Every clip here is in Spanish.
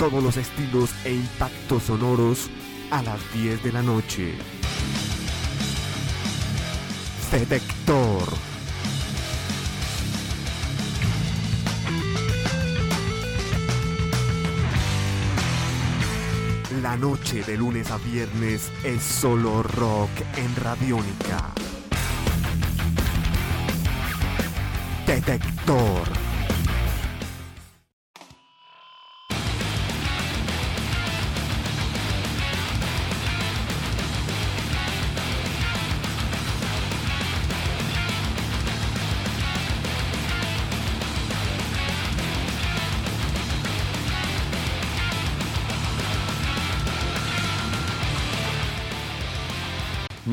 todos los estilos e impactos sonoros a las 10 de la noche. Detector. La noche de lunes a viernes es solo rock en Radiónica. Detector.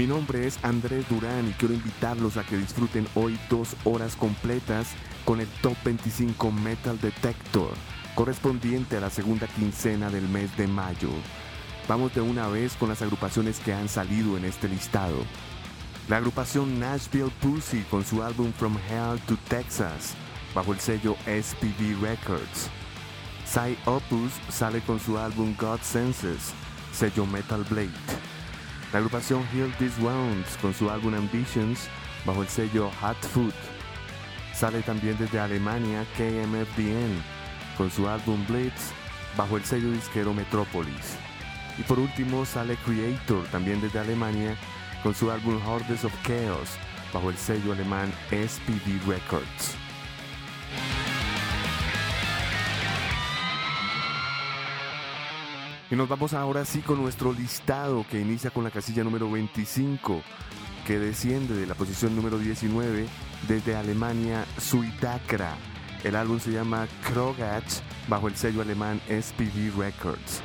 Mi nombre es Andrés Durán y quiero invitarlos a que disfruten hoy dos horas completas con el Top 25 Metal Detector, correspondiente a la segunda quincena del mes de mayo. Vamos de una vez con las agrupaciones que han salido en este listado. La agrupación Nashville Pussy con su álbum From Hell to Texas, bajo el sello SPV Records. Psy Opus sale con su álbum God Senses, sello Metal Blade. La agrupación Heal These Wounds con su álbum Ambitions bajo el sello Hot Food. Sale también desde Alemania KMFDN con su álbum Blitz bajo el sello disquero Metropolis. Y por último sale Creator también desde Alemania con su álbum Hordes of Chaos bajo el sello alemán SPV Records. Y nos vamos ahora sí con nuestro listado que inicia con la casilla número 25, que desciende de la posición número 19 desde Alemania Suitakra. El álbum se llama Krogatz bajo el sello alemán SPV Records.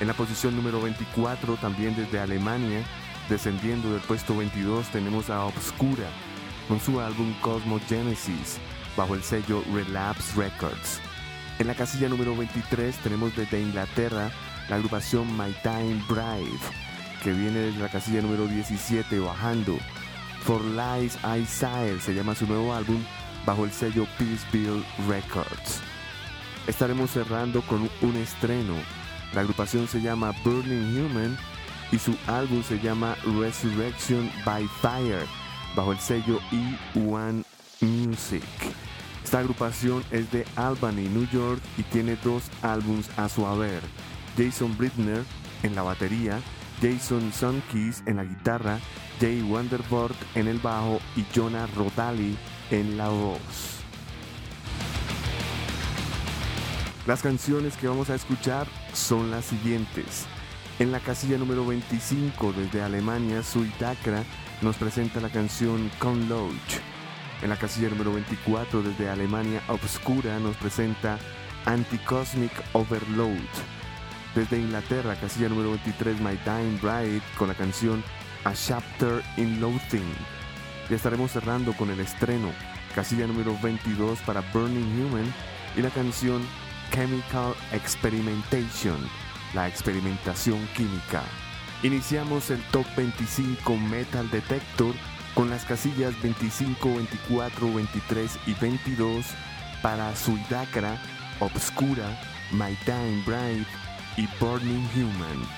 En la posición número 24, también desde Alemania, descendiendo del puesto 22, tenemos a Obscura con su álbum Cosmo Genesis bajo el sello Relapse Records. En la casilla número 23 tenemos desde Inglaterra la agrupación My Time Bride, que viene desde la casilla número 17 bajando. For Lies I se llama su nuevo álbum bajo el sello Peaceville Records. Estaremos cerrando con un estreno. La agrupación se llama Burning Human y su álbum se llama Resurrection by Fire bajo el sello E1 Music. Esta agrupación es de Albany, New York y tiene dos álbums a su haber. Jason Britner en la batería, Jason Sunkis en la guitarra, Jay Wanderbord en el bajo y Jonah Rodali en la voz. Las canciones que vamos a escuchar son las siguientes. En la casilla número 25 desde Alemania, Suitakra nos presenta la canción Conloach. En la casilla número 24 desde Alemania, Obscura nos presenta Anticosmic Overload. Desde Inglaterra, casilla número 23, My Time Bride, con la canción A Chapter in Loathing. Ya estaremos cerrando con el estreno, casilla número 22 para Burning Human y la canción Chemical Experimentation, la experimentación química. Iniciamos el Top 25 Metal Detector con las casillas 25, 24, 23 y 22 para Suidacra, Obscura, My Time Bride y Burning Human.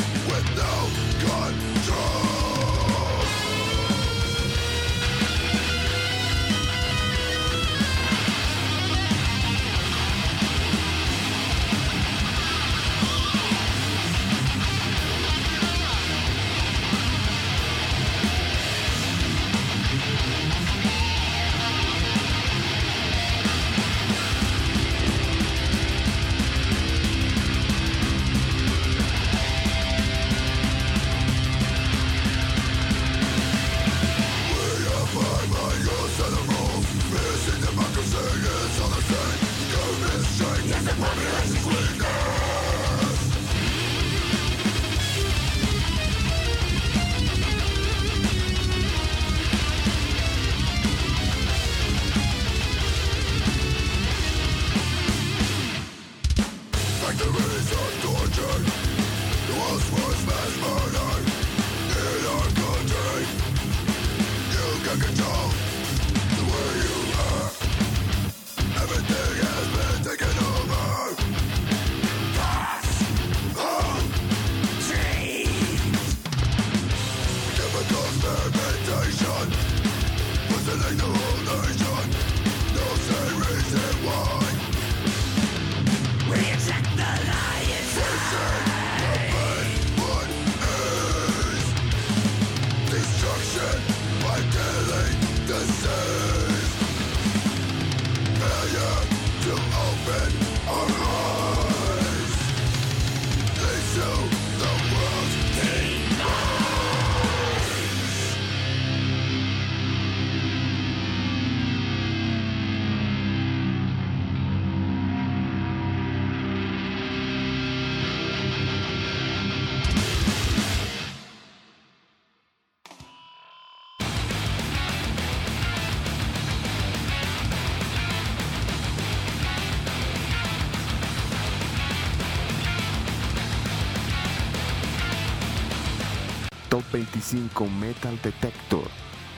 25 Metal Detector,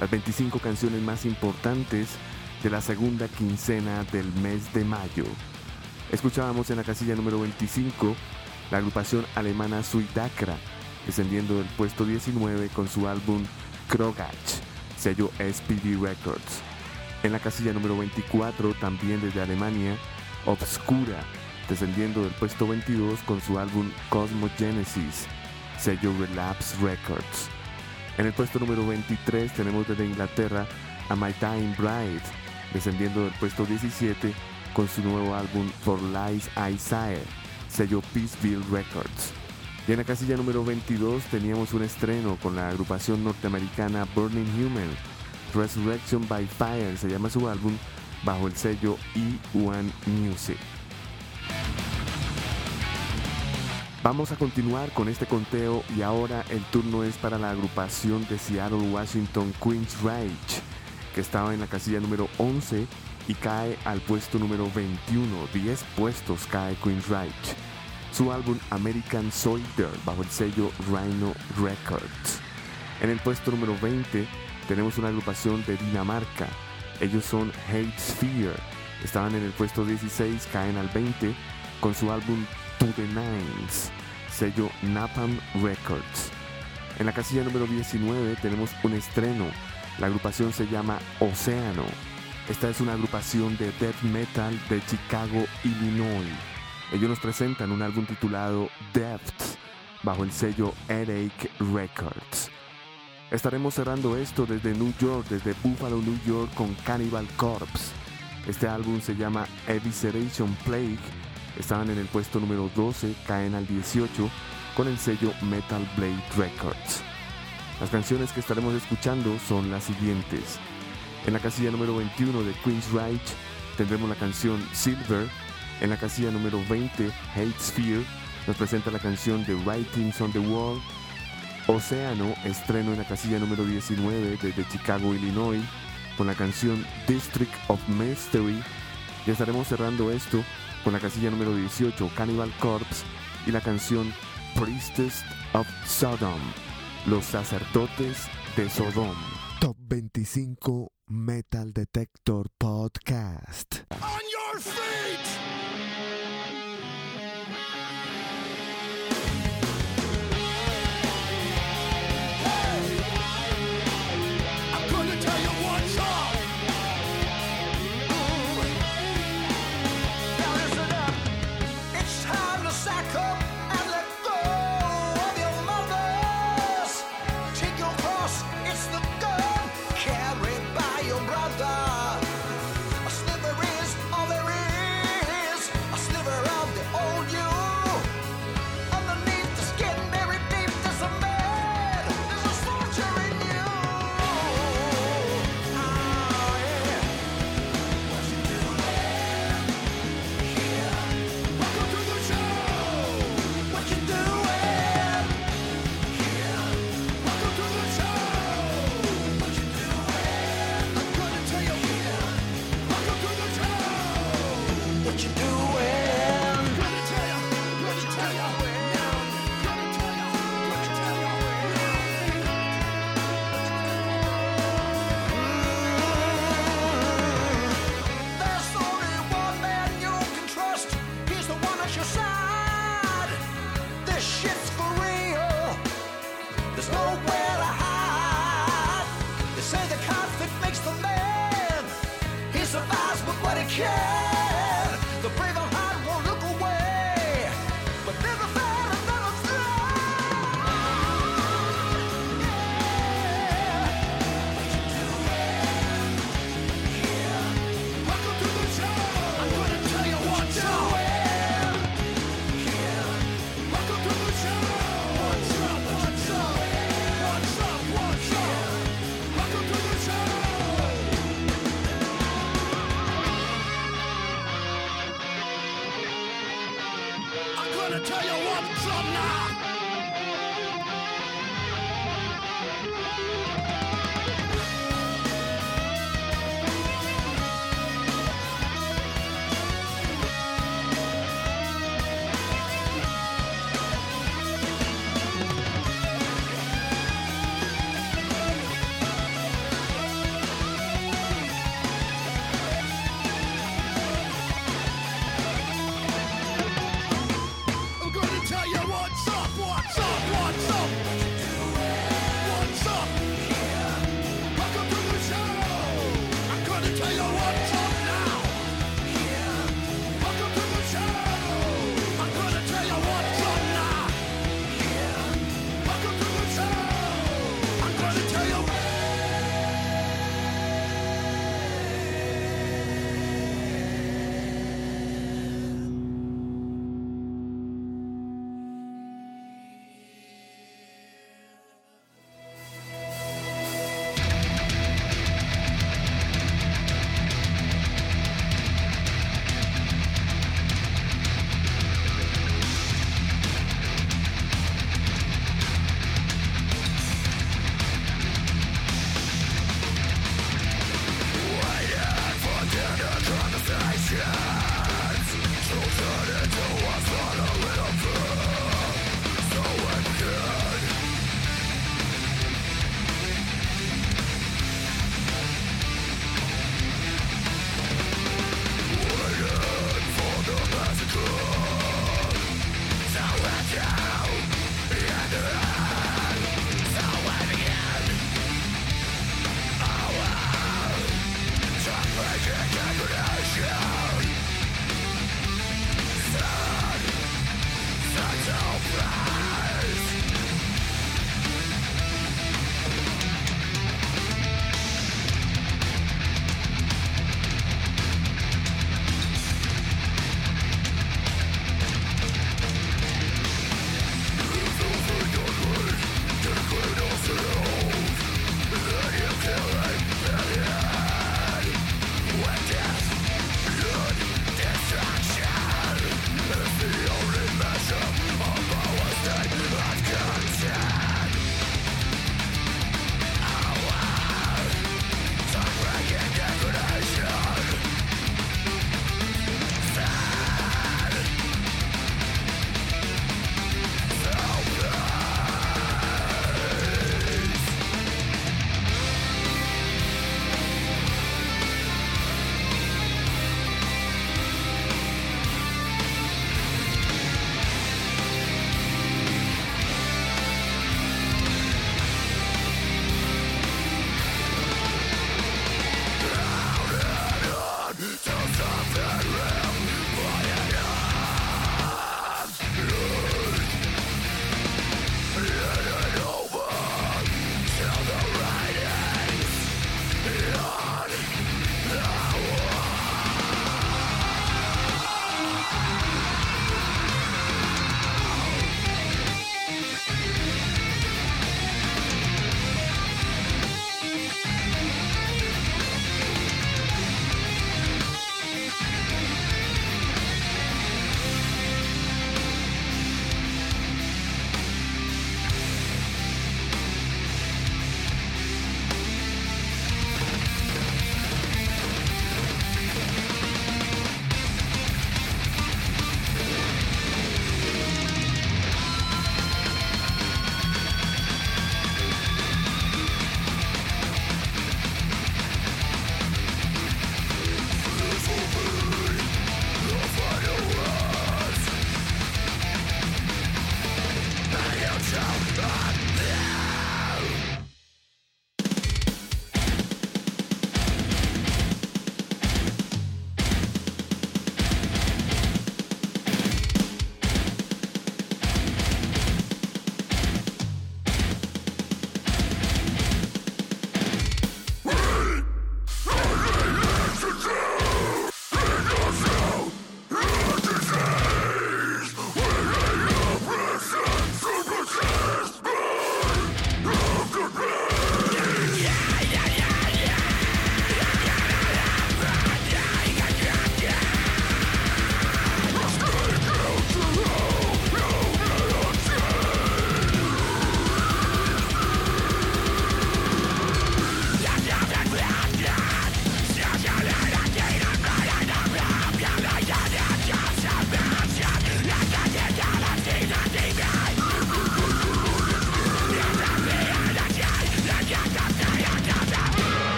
las 25 canciones más importantes de la segunda quincena del mes de mayo. Escuchábamos en la casilla número 25 la agrupación alemana Suidakra, descendiendo del puesto 19 con su álbum Krogach, sello SPD Records. En la casilla número 24, también desde Alemania, Obscura, descendiendo del puesto 22 con su álbum Cosmogenesis, sello Relapse Records. En el puesto número 23 tenemos desde Inglaterra a My Dying Bride, descendiendo del puesto 17 con su nuevo álbum For Lies I Sire, sello Peaceville Records. Y en la casilla número 22 teníamos un estreno con la agrupación norteamericana Burning Human, Resurrection by Fire se llama su álbum, bajo el sello E1 Music. Vamos a continuar con este conteo y ahora el turno es para la agrupación de Seattle Washington Queens Rage, que estaba en la casilla número 11 y cae al puesto número 21, 10 puestos cae Queens Rage. Su álbum American Soldier bajo el sello Rhino Records. En el puesto número 20 tenemos una agrupación de Dinamarca. Ellos son Hate Sphere. Estaban en el puesto 16, caen al 20 con su álbum To the Nines, sello Napalm Records. En la casilla número 19 tenemos un estreno. La agrupación se llama Océano. Esta es una agrupación de death metal de Chicago, Illinois. Ellos nos presentan un álbum titulado Depth bajo el sello Headache Records. Estaremos cerrando esto desde New York, desde Buffalo, New York con Cannibal Corpse. Este álbum se llama Evisceration Plague Estaban en el puesto número 12, caen al 18 con el sello Metal Blade Records. Las canciones que estaremos escuchando son las siguientes. En la casilla número 21 de Queen's Reich tendremos la canción Silver. En la casilla número 20, Hate Sphere, nos presenta la canción The Writings on the Wall. Océano, estreno en la casilla número 19 desde Chicago, Illinois, con la canción District of Mystery. Y estaremos cerrando esto con la casilla número 18, Cannibal Corpse, y la canción Priestess of Sodom, los sacerdotes de Sodom. Top 25 Metal Detector Podcast. On your feet!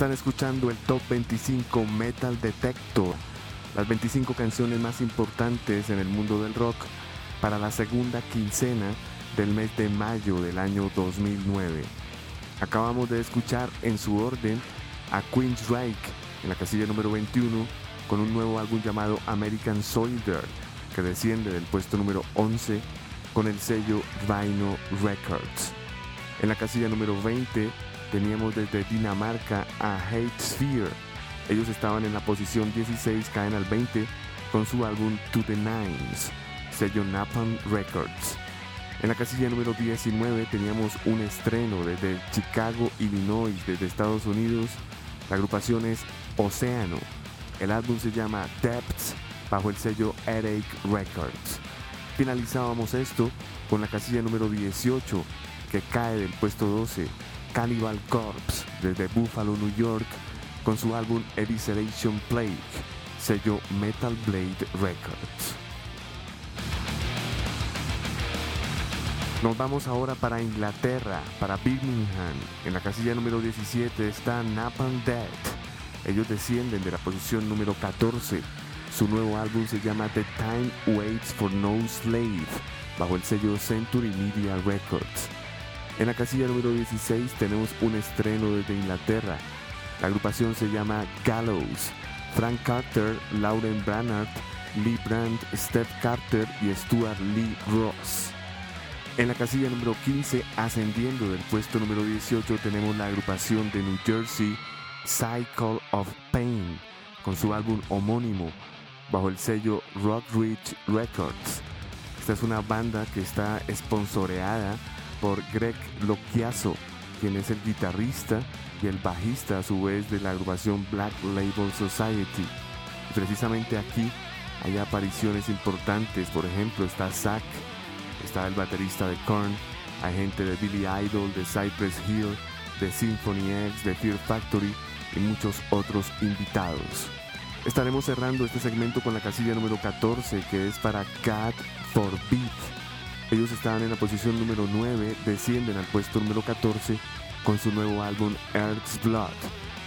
Están escuchando el Top 25 Metal Detector, las 25 canciones más importantes en el mundo del rock para la segunda quincena del mes de mayo del año 2009. Acabamos de escuchar en su orden a Queensryche en la casilla número 21 con un nuevo álbum llamado American Soldier que desciende del puesto número 11 con el sello Rhino Records. En la casilla número 20 teníamos desde Dinamarca a Hate Sphere. Ellos estaban en la posición 16, caen al 20 con su álbum To the Nines, sello Napalm Records. En la casilla número 19 teníamos un estreno desde Chicago, Illinois, desde Estados Unidos. La agrupación es Océano. El álbum se llama Depths bajo el sello Headache Records. Finalizábamos esto con la casilla número 18 que cae del puesto 12 Cannibal Corpse desde Buffalo, New York, con su álbum Evisceration Plague, sello Metal Blade Records. Nos vamos ahora para Inglaterra, para Birmingham. En la casilla número 17 está Napalm Death. Ellos descienden de la posición número 14. Su nuevo álbum se llama The Time Waits for No Slave, bajo el sello Century Media Records. En la casilla número 16 tenemos un estreno desde Inglaterra. La agrupación se llama Gallows. Frank Carter, Lauren Brannard, Lee Brandt, Steph Carter y Stuart Lee Ross. En la casilla número 15, ascendiendo del puesto número 18, tenemos la agrupación de New Jersey Cycle of Pain con su álbum homónimo bajo el sello Rock Ridge Records. Esta es una banda que está esponsoreada por Greg Loquiazo, quien es el guitarrista y el bajista a su vez de la agrupación Black Label Society. Precisamente aquí hay apariciones importantes, por ejemplo está Zack, está el baterista de Korn, hay gente de Billy Idol, de Cypress Hill, de Symphony X, de Fear Factory y muchos otros invitados. Estaremos cerrando este segmento con la casilla número 14 que es para God Forbid. Ellos estaban en la posición número 9, descienden al puesto número 14 con su nuevo álbum Earth's Blood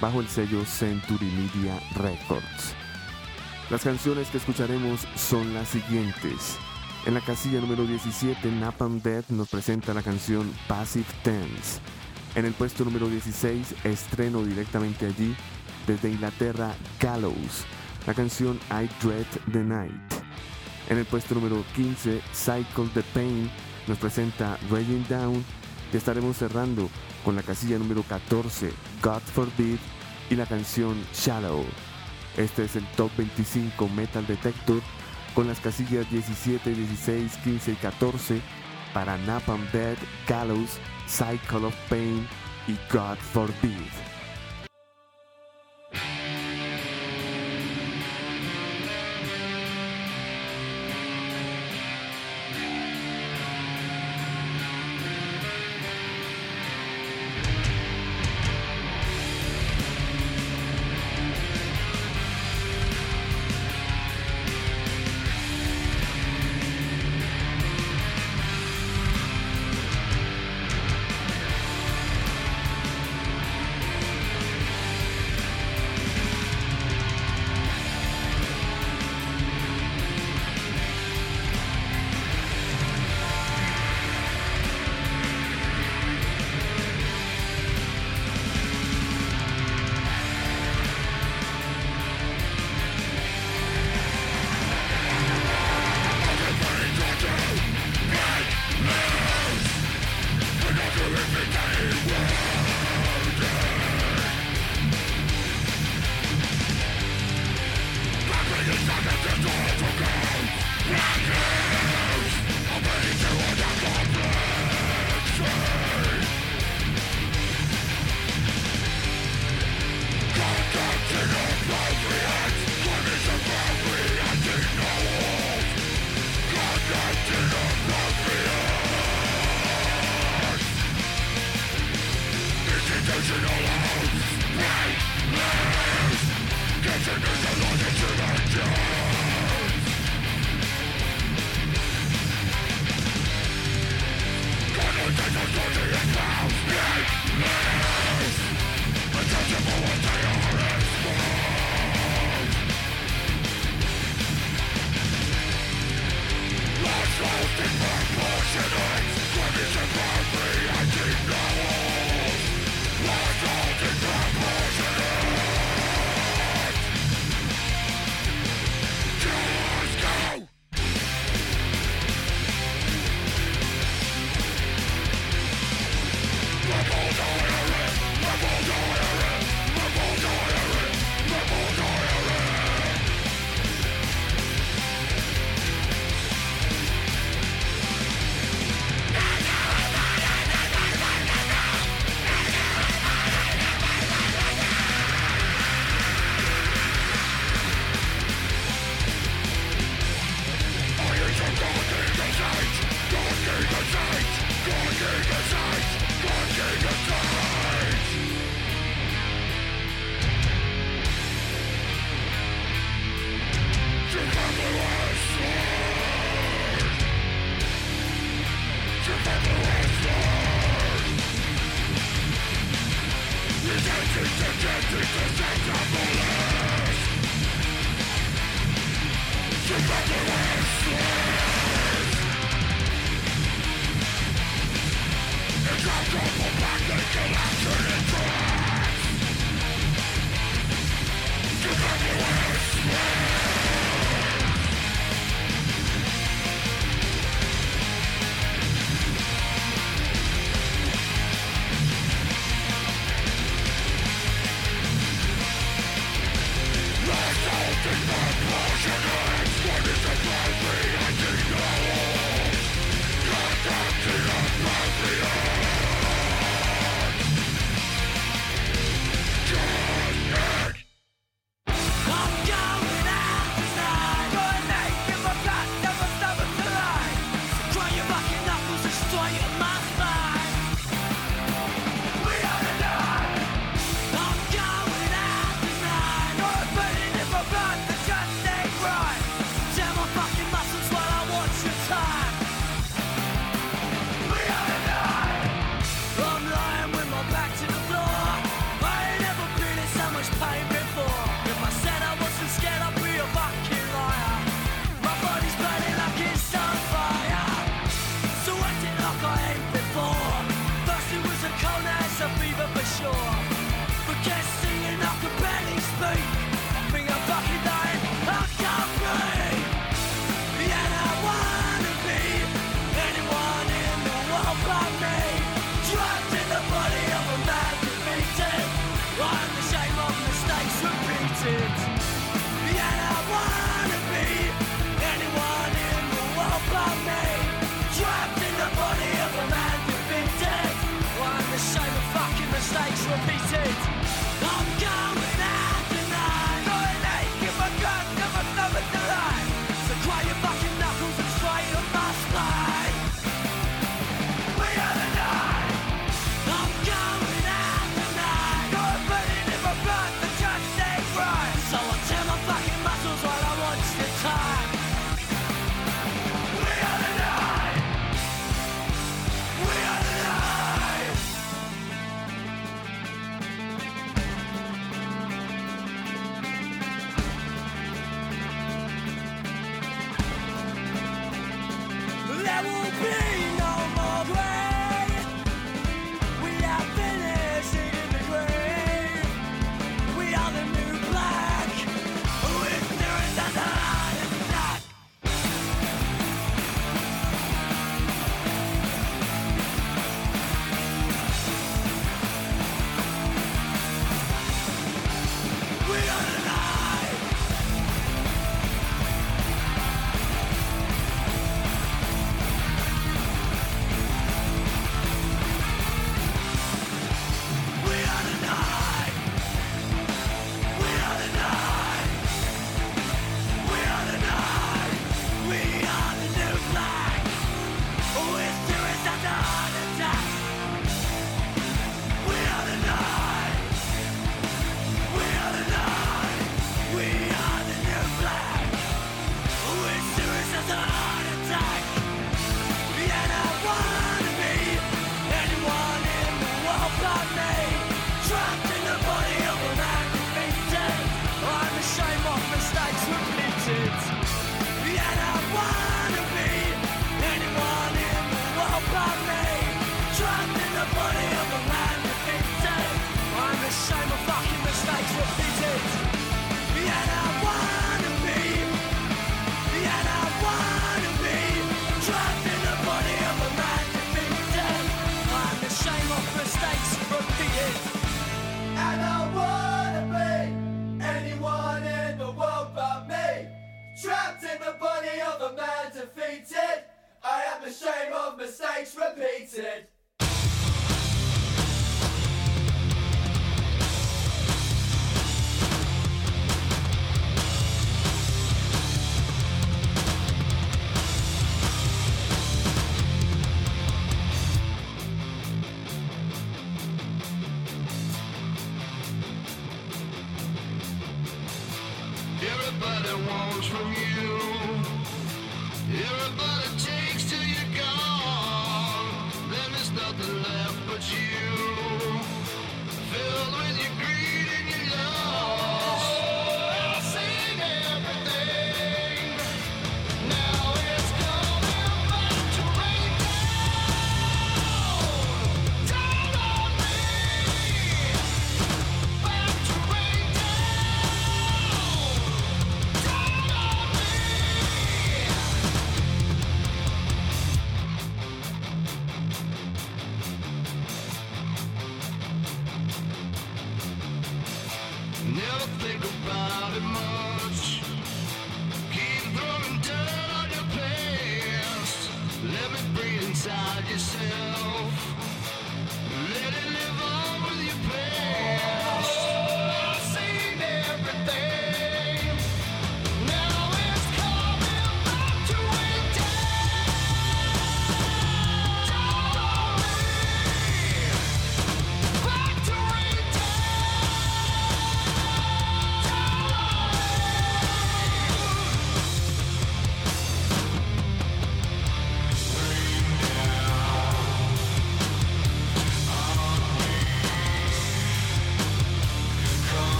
bajo el sello Century Media Records. Las canciones que escucharemos son las siguientes. En la casilla número 17, Napalm Dead nos presenta la canción Passive Tense. En el puesto número 16, estreno directamente allí, desde Inglaterra, Gallows, la canción I Dread the Night. En el puesto número 15, Cycle the Pain nos presenta Raging Down y estaremos cerrando con la casilla número 14, God Forbid y la canción Shallow. Este es el Top 25 Metal Detector con las casillas 17, 16, 15 y 14 para Napalm Dead, Gallows, Cycle of Pain y God Forbid.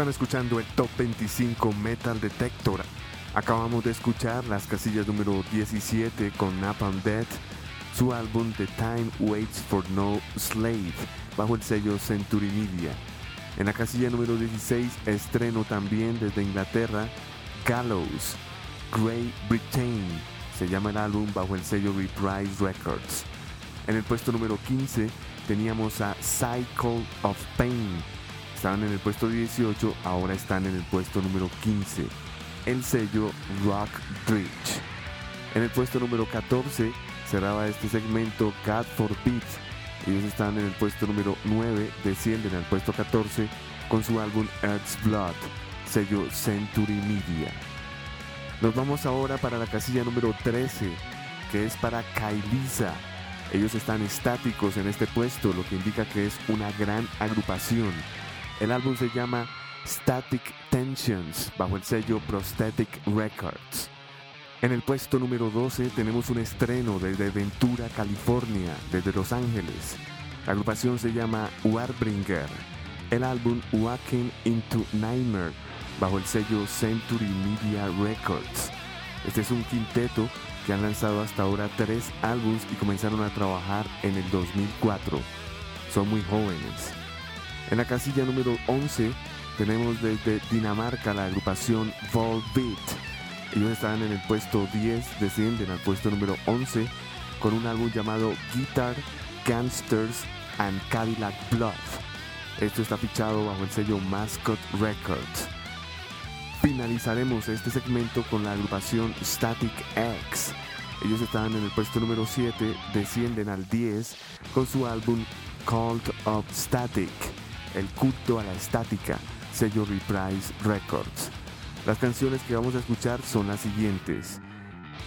Están escuchando el Top 25 Metal Detector. Acabamos de escuchar las casillas número 17 con Napalm Death, su álbum The Time Waits for No Slave, bajo el sello Century Media. En la casilla número 16, estreno también desde Inglaterra, Gallows, Grey Britain. Se llama el álbum bajo el sello Reprise Records. En el puesto número 15 teníamos a Cycle of Pain. Estaban en el puesto 18, ahora están en el puesto número 15. El sello Rock Bridge. En el puesto número 14 cerraba este segmento God Forbid. Ellos están en el puesto número 9, descienden al puesto 14 con su álbum Earth's Blood, sello Century Media. Nos vamos ahora para la casilla número 13, que es para Kailisa. Ellos están estáticos en este puesto, lo que indica que es una gran agrupación. El álbum se llama Static Tensions, bajo el sello Prosthetic Records. En el puesto número 12 tenemos un estreno desde Ventura, California, desde Los Ángeles. La agrupación se llama Warbringer. El álbum Walking into Nightmare, bajo el sello Century Media Records. Este es un quinteto que han lanzado hasta ahora tres álbums y comenzaron a trabajar en el 2004. Son muy jóvenes. En la casilla número 11 tenemos desde Dinamarca la agrupación Volbeat. Ellos están en el puesto 10, descienden al puesto número 11 con un álbum llamado Guitar, Gangsters and Cadillac Blood. Esto está fichado bajo el sello Mascot Records. Finalizaremos este segmento con la agrupación Static X. Ellos están en el puesto número 7, descienden al 10 con su álbum Cult of Static, el culto a la estática, sello Reprise Records. Las canciones que vamos a escuchar son las siguientes.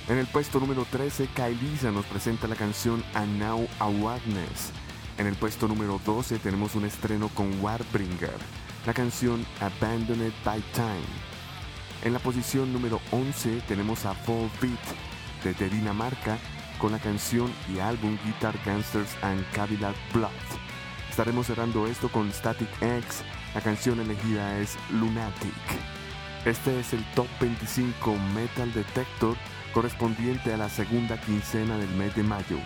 En el puesto número 13, Kailisa nos presenta la canción And Now Awareness. En el puesto número 12 tenemos un estreno con Warbringer, la canción Abandoned by Time. En la posición número 11 tenemos a Fall Beat desde Dinamarca con la canción y álbum Guitar Gangsters and Cadillac Blood. Estaremos cerrando esto con Static X, la canción elegida es Lunatic. Este es el Top 25 Metal Detector correspondiente a la segunda quincena del mes de mayo.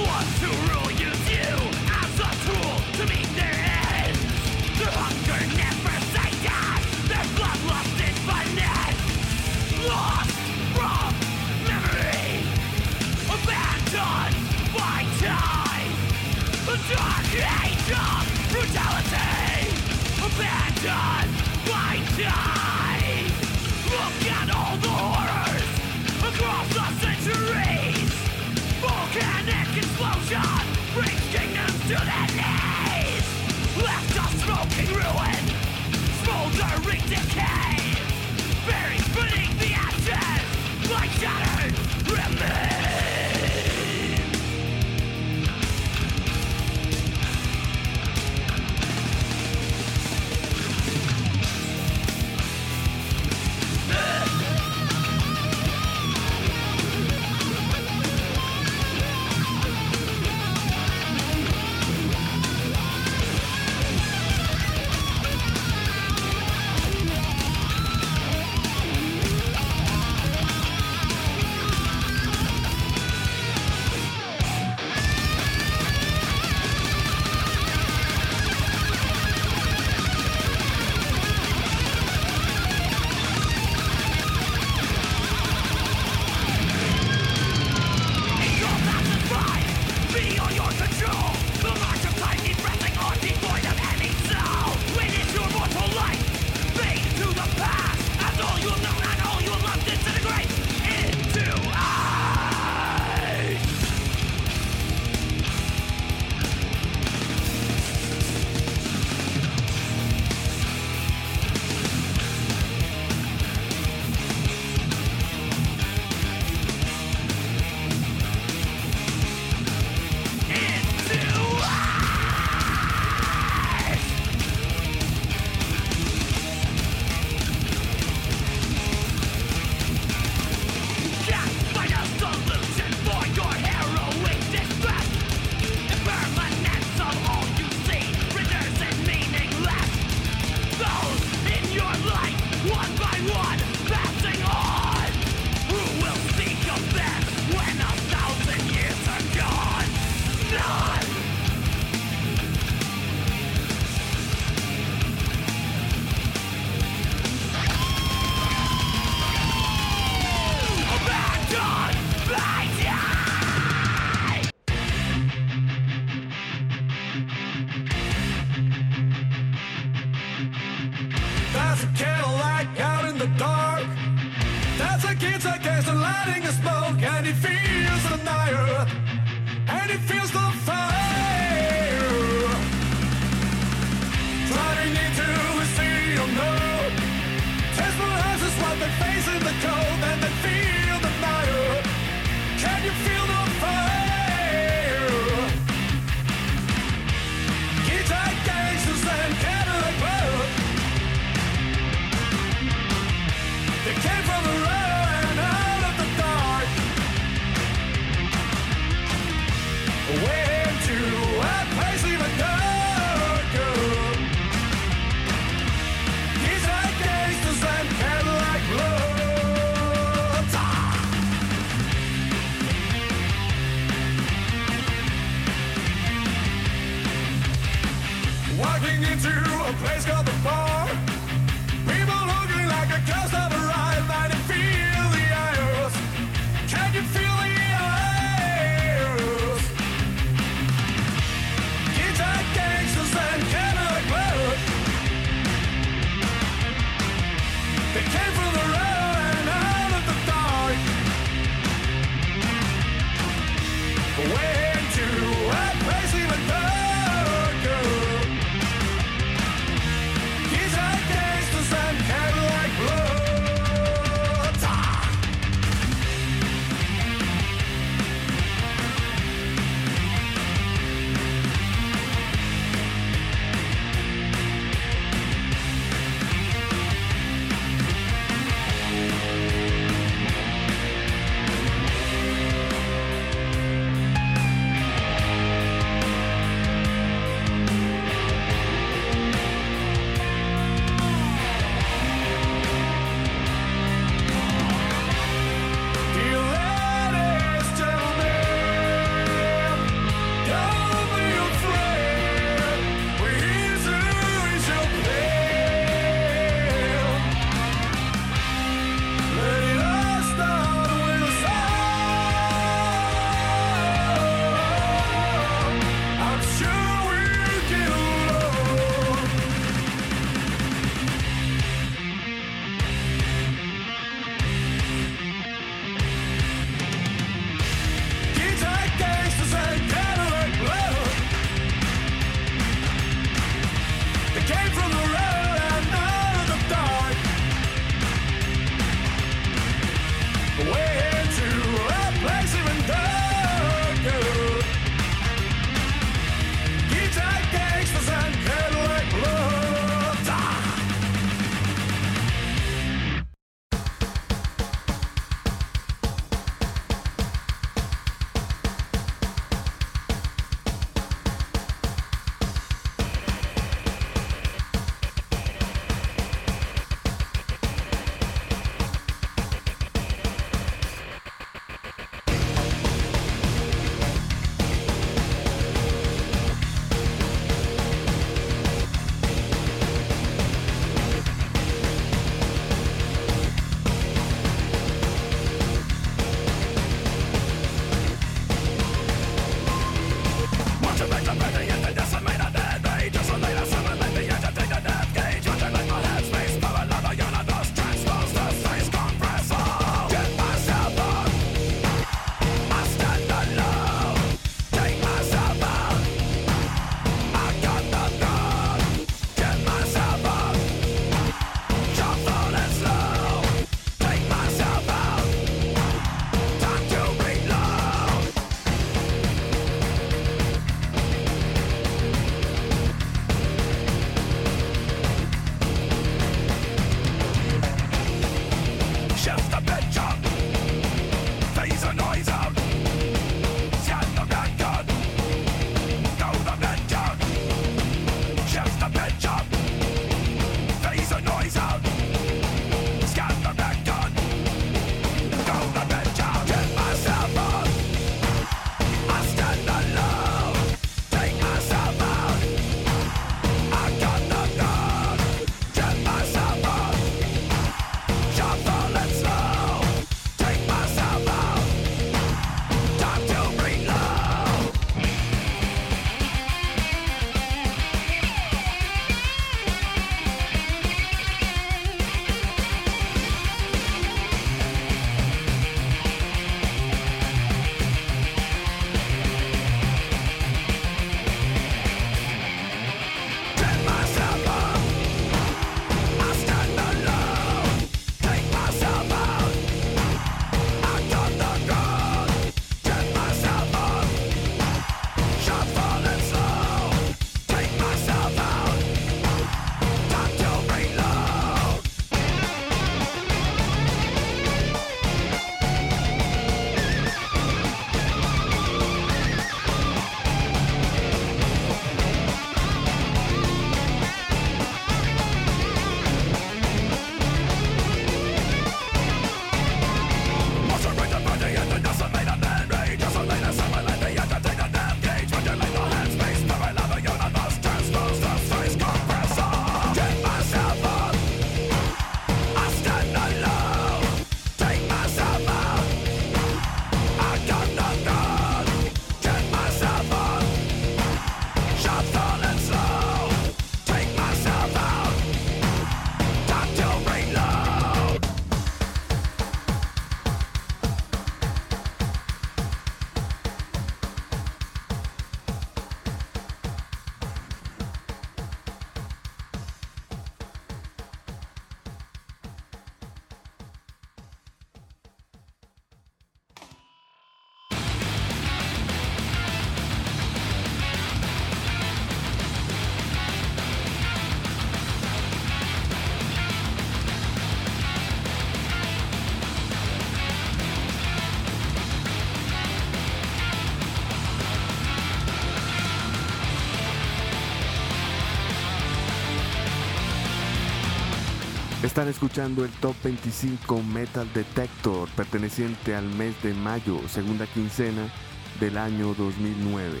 Están escuchando el Top 25 Metal Detector perteneciente al mes de mayo, segunda quincena del año 2009.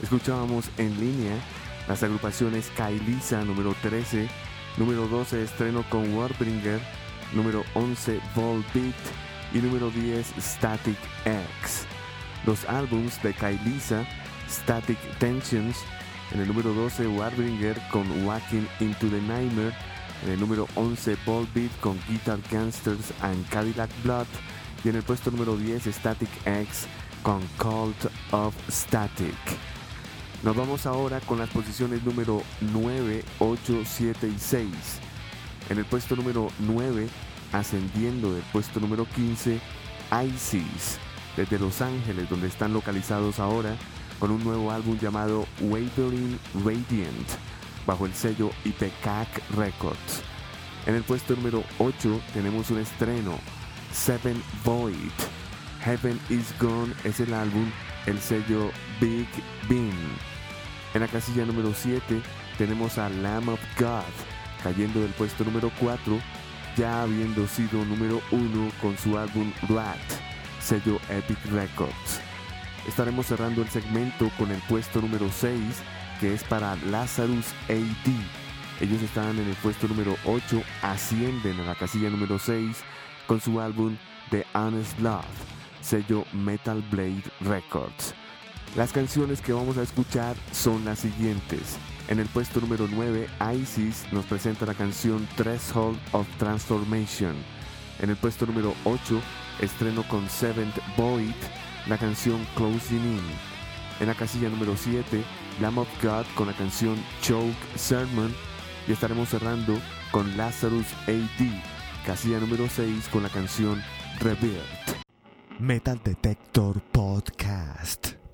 Escuchábamos en línea las agrupaciones Kailisa número 13, número 12 estreno con Warbringer, número 11 Volbeat y número 10 Static X. Los álbums de Kailisa, Static Tensions, en el número 12 Warbringer con Walking into the Nightmare, en el número 11 Volbeat con Guitar Gangsters and Cadillac Blood y en el puesto número 10 Static X con Cult of Static. Nos vamos ahora con las posiciones número 9, 8, 7 y 6. En el puesto número 9, ascendiendo del puesto número 15, ISIS, desde Los Ángeles, donde están localizados ahora, con un nuevo álbum llamado Wavering Radiant, bajo el sello IPCAC Records. En el puesto número 8 tenemos un estreno, Seven Void. Heaven is Gone es el álbum, el sello Big Bean. En la casilla número 7 tenemos a Lamb of God, cayendo del puesto número 4, ya habiendo sido número 1 con su álbum Rat, sello Epic Records. Estaremos cerrando el segmento con el puesto número 6, que es para Lazarus AD. Ellos están en el puesto número 8, ascienden a la casilla número 6 con su álbum The Honest Love, sello Metal Blade Records. Las canciones que vamos a escuchar son las siguientes. En el puesto número 9, ISIS nos presenta la canción Threshold of Transformation. En el puesto número 8, estreno con Seventh Void, la canción Closing In. En la casilla número 7, Lamb of God con la canción Choke Sermon. Y estaremos cerrando con Lazarus AD, casilla número 6 con la canción Rebuild. Metal Detector Podcast.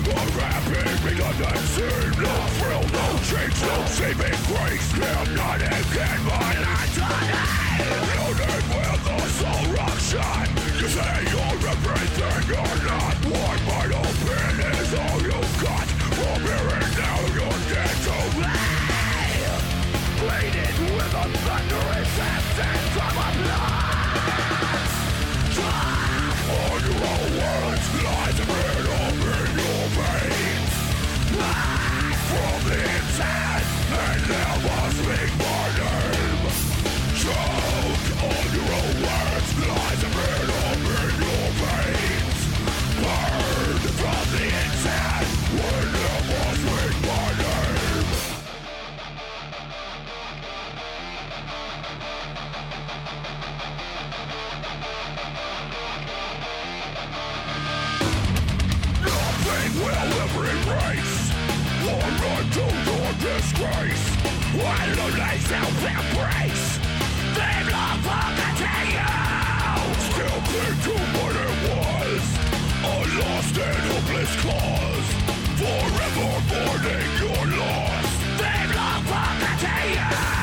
Nothing will because I've no thrill, no change, no saving grace. I'm not again, but today. Loaded with a soul rock shot. You say you're everything, you're not. One bite open is all you got. From and now, you're dead to with a thunderous essence of a blood. On your own words lies a Lies and murder disgrace Illuminates out their praise? They've long forgotten you. Still thinking what it was. A lost and hopeless cause. Forever mourning your loss. They've long forgotten you.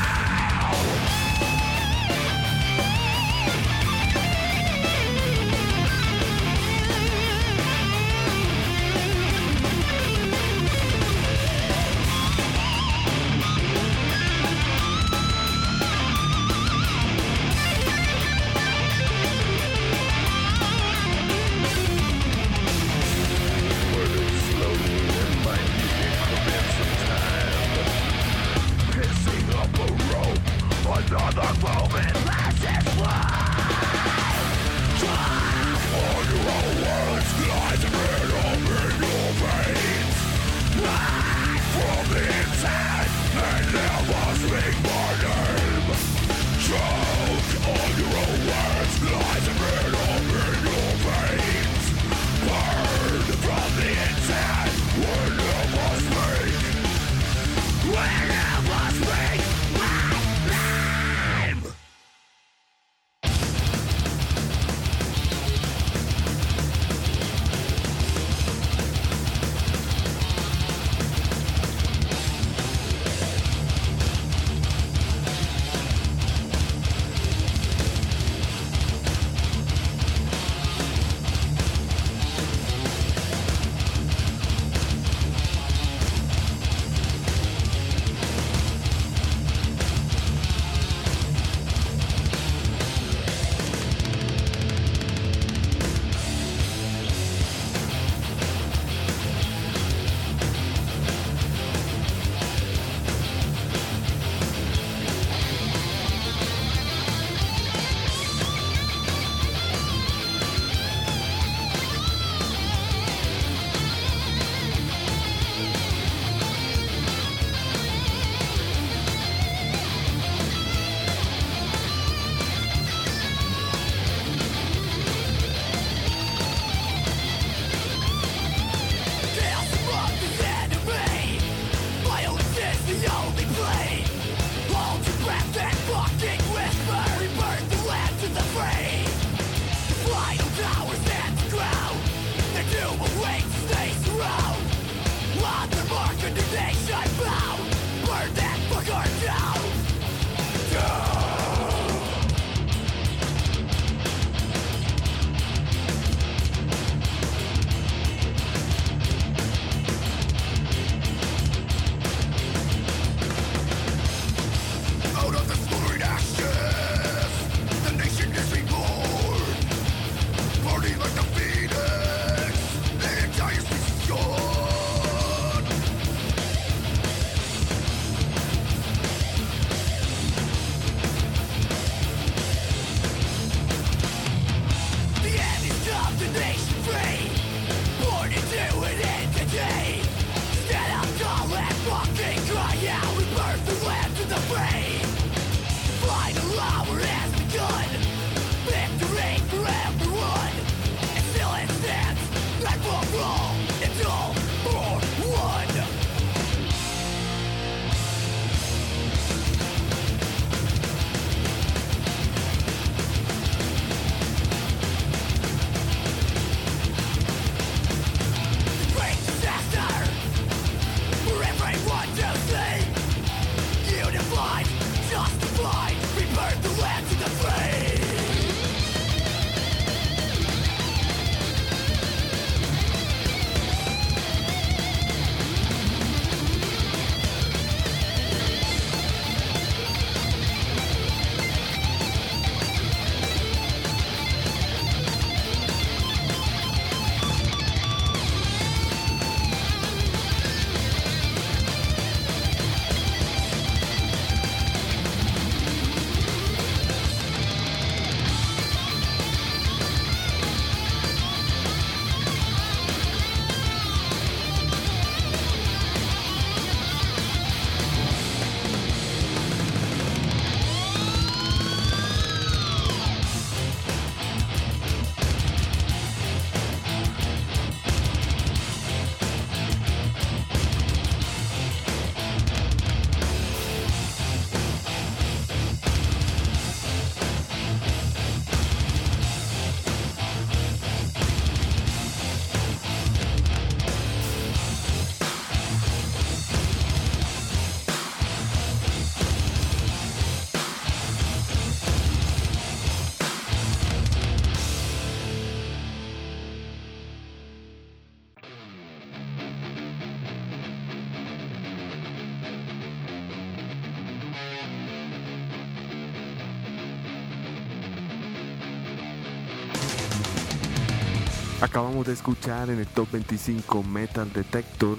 Acabamos de escuchar en el Top 25 Metal Detector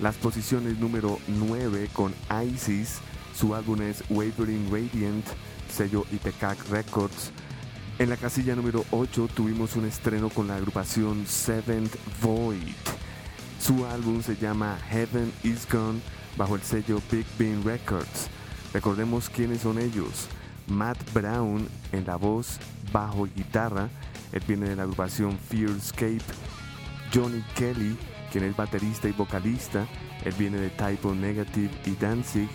las posiciones número 9 con ISIS, su álbum es Wavering Radiant, sello Ipecac Records. En la casilla número 8 tuvimos un estreno con la agrupación Seventh Void. Su álbum se llama Heaven Is Gone bajo el sello Big Bean Records. Recordemos quiénes son ellos. Matt Brown en la voz, bajo y guitarra. Él viene de la agrupación Fearscape. Johnny Kelly, quien es baterista y vocalista. Él viene de Typo Negative y Danzig.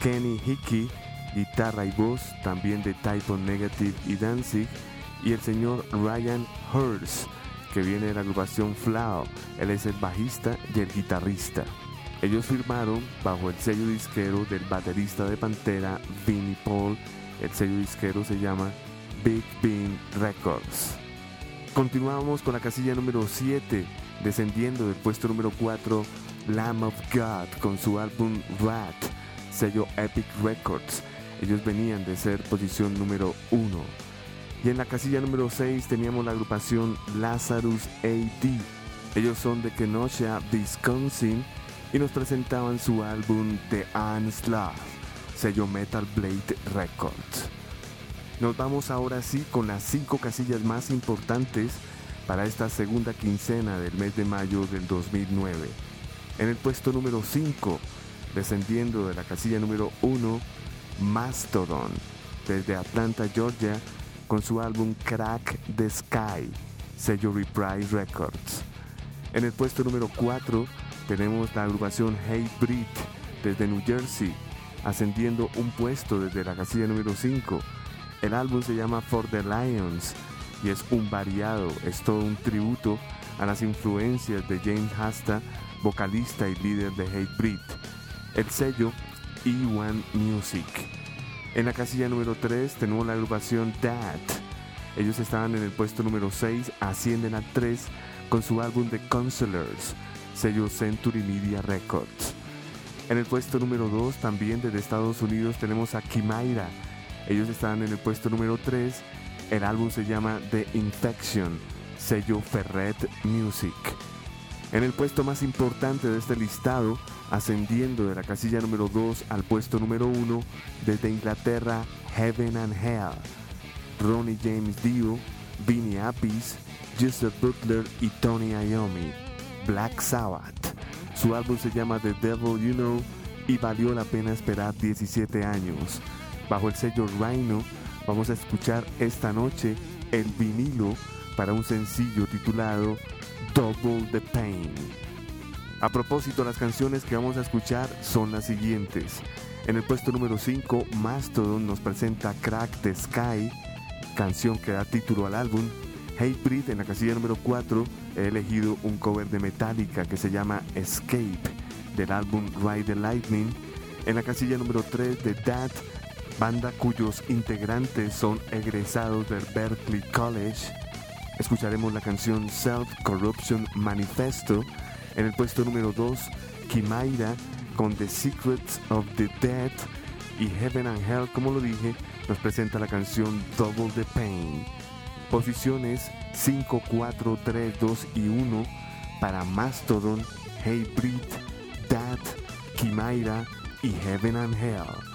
Kenny Hickey, guitarra y voz, también de Typo Negative y Danzig. Y el señor Ryan Hurst, que viene de la agrupación Flow. Él es el bajista y el guitarrista. Ellos firmaron bajo el sello disquero del baterista de Pantera, Vinnie Paul. El sello disquero se llama Big Bean Records. Continuamos con la casilla número 7, descendiendo del puesto número 4, Lamb of God con su álbum Rat, sello Epic Records. Ellos venían de ser posición número 1. Y en la casilla número 6 teníamos la agrupación Lazarus AD. Ellos son de Kenosha, Wisconsin y nos presentaban su álbum The Onslaught, sello Metal Blade Records. Nos vamos ahora sí con las cinco casillas más importantes para esta segunda quincena del mes de mayo del 2009. En el puesto número 5, descendiendo de la casilla número 1, Mastodon, desde Atlanta, Georgia, con su álbum Crack the Sky, sello Reprise Records. En el puesto número 4 tenemos la agrupación Hate Breed desde New Jersey, ascendiendo un puesto desde la casilla número 5. El álbum se llama For the Lions y es un variado, es todo un tributo a las influencias de James Hasta, vocalista y líder de Hate Breed. El sello E1 Music. En la casilla número 3 tenemos la agrupación That. Ellos estaban en el puesto número 6, ascienden al 3 con su álbum The Counselors, sello Century Media Records. En el puesto número 2, también desde Estados Unidos, tenemos a Kimaira. Ellos estaban en el puesto número 3. El álbum se llama The Infection, sello Ferret Music. En el puesto más importante de este listado, ascendiendo de la casilla número 2 al puesto número 1, desde Inglaterra, Heaven and Hell. Ronnie James Dio, Vinnie Appice, Joseph Butler y Tony Iommi. Black Sabbath. Su álbum se llama The Devil You Know y valió la pena esperar 17 años. Bajo el sello Rhino vamos a escuchar esta noche el vinilo para un sencillo titulado Double the Pain. A propósito, las canciones que vamos a escuchar son las siguientes. En el puesto número 5, Mastodon nos presenta Crack the Sky, canción que da título al álbum. Hatebreed en la casilla número 4 he elegido un cover de Metallica que se llama Escape del álbum Ride the Lightning. En la casilla número 3 de That, banda cuyos integrantes son egresados del Berkeley College. Escucharemos la canción Self Corruption Manifesto. En el puesto número 2, Kimaira con The Secrets of the Dead y Heaven and Hell, como lo dije, nos presenta la canción Double the Pain. Posiciones 5, 4, 3, 2 y 1 para Mastodon, Hatebreed, Dad, Kimaira y Heaven and Hell.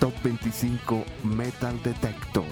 Top 25 Metal Detector.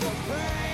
The pain.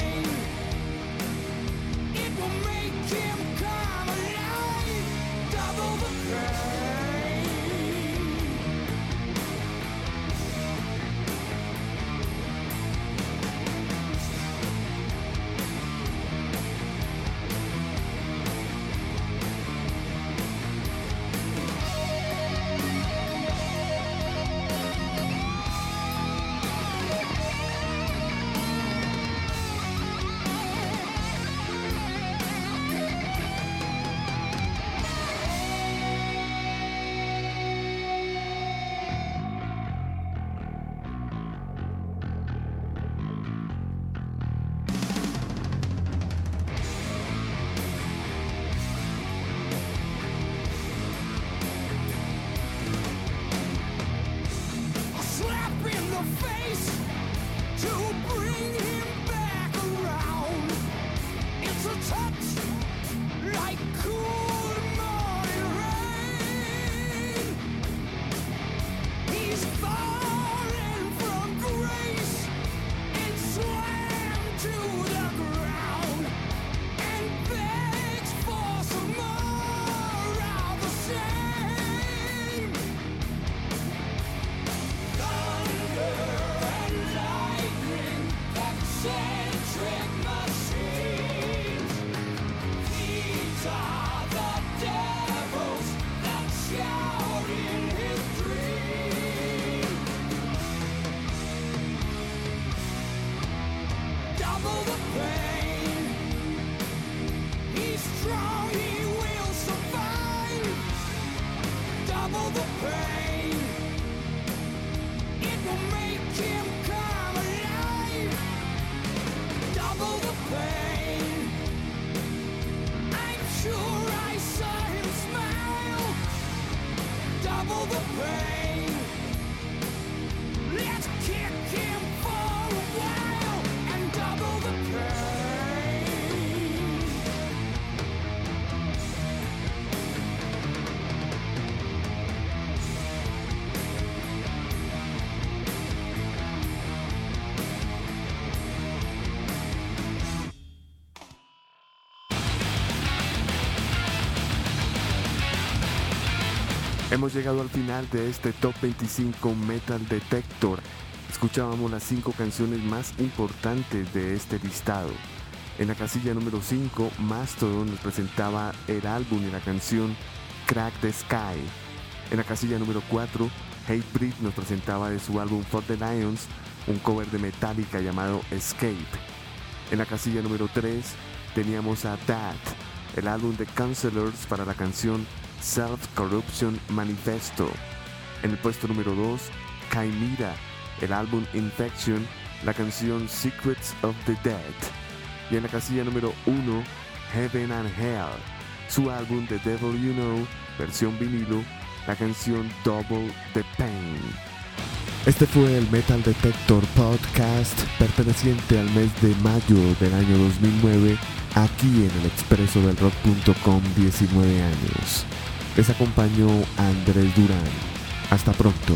Hemos llegado al final de este Top 25 Metal Detector. Escuchábamos las cinco canciones más importantes de este listado. En la casilla número 5, Mastodon nos presentaba el álbum y la canción Crack the Sky. En la casilla número 4, Hatebreed nos presentaba de su álbum For the Lions un cover de Metallica llamado Escape. En la casilla número 3 teníamos a That, el álbum de Counselors para la canción Self Corruption Manifesto. En el puesto número 2, Chimera, el álbum Infection, la canción Secrets of the Dead. Y en la casilla número 1, Heaven and Hell, su álbum The Devil You Know, versión vinilo, la canción Double the Pain. Este fue el Metal Detector Podcast perteneciente al mes de mayo del año 2009 aquí en el expreso del rock.com 19 años. Les acompañó Andrés Durán. Hasta pronto.